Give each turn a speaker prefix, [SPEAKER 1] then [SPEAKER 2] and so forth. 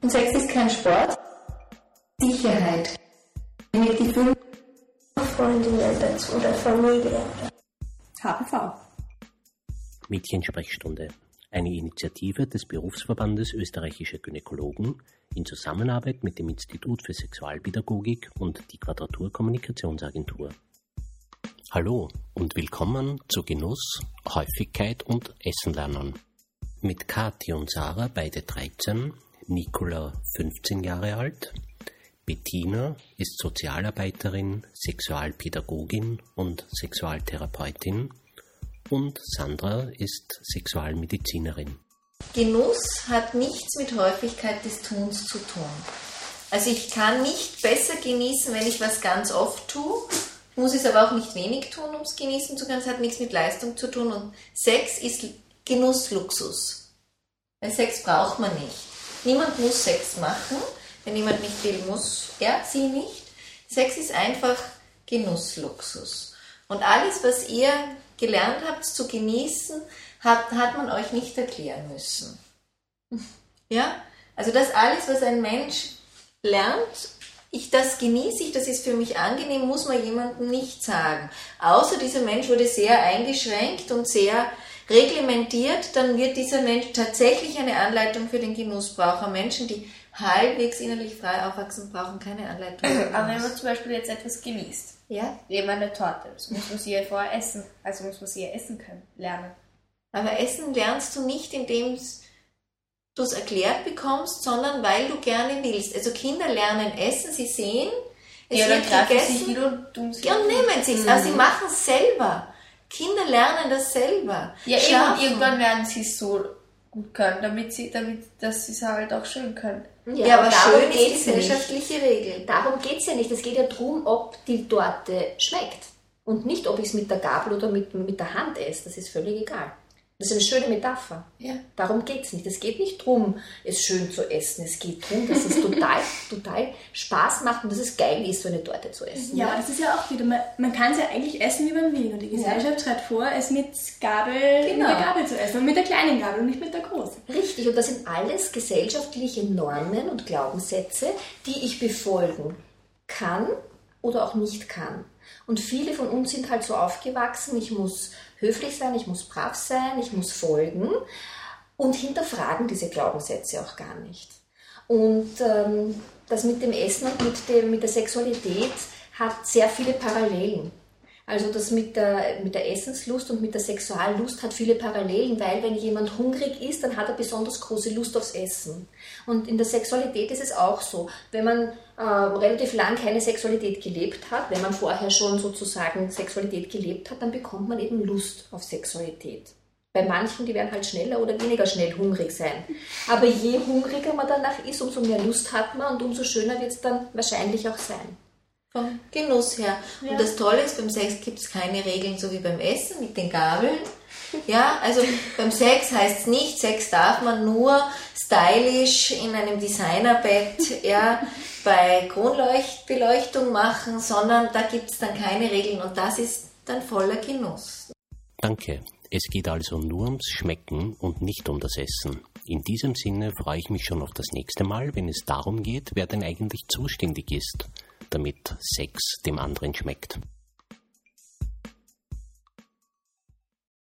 [SPEAKER 1] Und Sex ist kein Sport. Sicherheit. Mit die fünf
[SPEAKER 2] Freundinnen dazu oder Familie.
[SPEAKER 3] HPV.
[SPEAKER 4] Mädchensprechstunde. Eine Initiative des Berufsverbandes österreichischer Gynäkologen in Zusammenarbeit mit dem Institut für Sexualpädagogik und die Quadratur Kommunikationsagentur. Hallo und willkommen zu Genuss, Häufigkeit und Essen lernen. Mit Kathi und Sarah, beide 13, Nicola 15 Jahre alt, Bettina ist Sozialarbeiterin, Sexualpädagogin und Sexualtherapeutin und Sandra ist Sexualmedizinerin.
[SPEAKER 5] Genuss hat nichts mit Häufigkeit des Tuns zu tun. Also ich kann nicht besser genießen, wenn ich was ganz oft tue, muss es aber auch nicht wenig tun, um es genießen zu können. Es hat nichts mit Leistung zu tun und Sex ist Genussluxus. Weil Sex braucht man nicht. Niemand muss Sex machen. Wenn jemand nicht will, muss er, sie nicht. Sex ist einfach Genussluxus. Und alles, was ihr gelernt habt zu genießen, hat, hat man euch nicht erklären müssen. Ja? Also das alles, was ein Mensch lernt, ich das genieße ich, das ist für mich angenehm, muss man jemandem nicht sagen. Außer dieser Mensch wurde sehr eingeschränkt und sehr reglementiert, dann wird dieser Mensch tatsächlich eine Anleitung für den Genuss brauchen. Menschen, die halbwegs innerlich frei aufwachsen, brauchen keine Anleitung.
[SPEAKER 3] Aber wenn man zum Beispiel jetzt etwas genießt,
[SPEAKER 5] ja?
[SPEAKER 3] eben eine Torte, das muss man sie ja vorher essen, also muss man sie ja essen können, lernen.
[SPEAKER 5] Aber Essen lernst du nicht, indem du es erklärt bekommst, sondern weil du gerne willst. Also Kinder lernen Essen, sie sehen, es
[SPEAKER 3] ja,
[SPEAKER 5] wird
[SPEAKER 3] dann greifen
[SPEAKER 5] gegessen.
[SPEAKER 3] sie hin und tun sie.
[SPEAKER 5] Ja, und nehmen sie es.
[SPEAKER 3] Mhm.
[SPEAKER 5] Also sie machen es selber. Kinder lernen das selber.
[SPEAKER 3] Ja, eben,
[SPEAKER 5] Schlafen.
[SPEAKER 3] und irgendwann werden sie es so gut können, damit sie, damit, dass sie es halt auch schön können.
[SPEAKER 5] Ja, aber
[SPEAKER 6] darum
[SPEAKER 5] schön ist
[SPEAKER 6] geht's
[SPEAKER 5] gesellschaftliche Regel.
[SPEAKER 6] Darum geht es ja nicht. Es geht ja darum, ob die Torte schmeckt. Und nicht, ob ich es mit der Gabel oder mit, mit der Hand esse. Das ist völlig egal. Das ist eine schöne Metapher.
[SPEAKER 5] Ja.
[SPEAKER 6] Darum geht es nicht. Es geht nicht darum, es schön zu essen. Es geht darum, dass es total, total Spaß macht und dass es geil ist, so eine Torte zu essen.
[SPEAKER 7] Ja, das ist ja auch wieder, man, man kann es ja eigentlich essen, wie man will. Und die Gesellschaft schreibt vor, es mit Gabel,
[SPEAKER 6] Genau.
[SPEAKER 7] mit der Gabel zu essen. Und mit der kleinen Gabel und nicht mit der großen.
[SPEAKER 6] Richtig, und das sind alles gesellschaftliche Normen und Glaubenssätze, die ich befolgen kann oder auch nicht kann. Und viele von uns sind halt so aufgewachsen, ich muss höflich sein, ich muss brav sein, ich muss folgen und hinterfragen diese Glaubenssätze auch gar nicht. Und ähm, das mit dem Essen und mit, dem, mit der Sexualität hat sehr viele Parallelen. Also das mit der, mit der Essenslust und mit der Sexuallust hat viele Parallelen, weil wenn jemand hungrig ist, dann hat er besonders große Lust aufs Essen. Und in der Sexualität ist es auch so. Wenn man äh, relativ lang keine Sexualität gelebt hat, wenn man vorher schon sozusagen Sexualität gelebt hat, dann bekommt man eben Lust auf Sexualität. Bei manchen, die werden halt schneller oder weniger schnell hungrig sein. Aber je hungriger man danach ist, umso mehr Lust hat man und umso schöner wird es dann wahrscheinlich auch sein.
[SPEAKER 5] Vom Genuss her. Und das Tolle ist, beim Sex gibt es keine Regeln, so wie beim Essen mit den Gabeln. Ja, also beim Sex heißt es nicht, Sex darf man nur stylisch in einem Designerbett ja, bei Kronleuchtbeleuchtung machen, sondern da gibt es dann keine Regeln und das ist dann voller Genuss.
[SPEAKER 4] Danke. Es geht also nur ums Schmecken und nicht um das Essen. In diesem Sinne freue ich mich schon auf das nächste Mal, wenn es darum geht, wer denn eigentlich zuständig ist, damit Sex dem anderen schmeckt.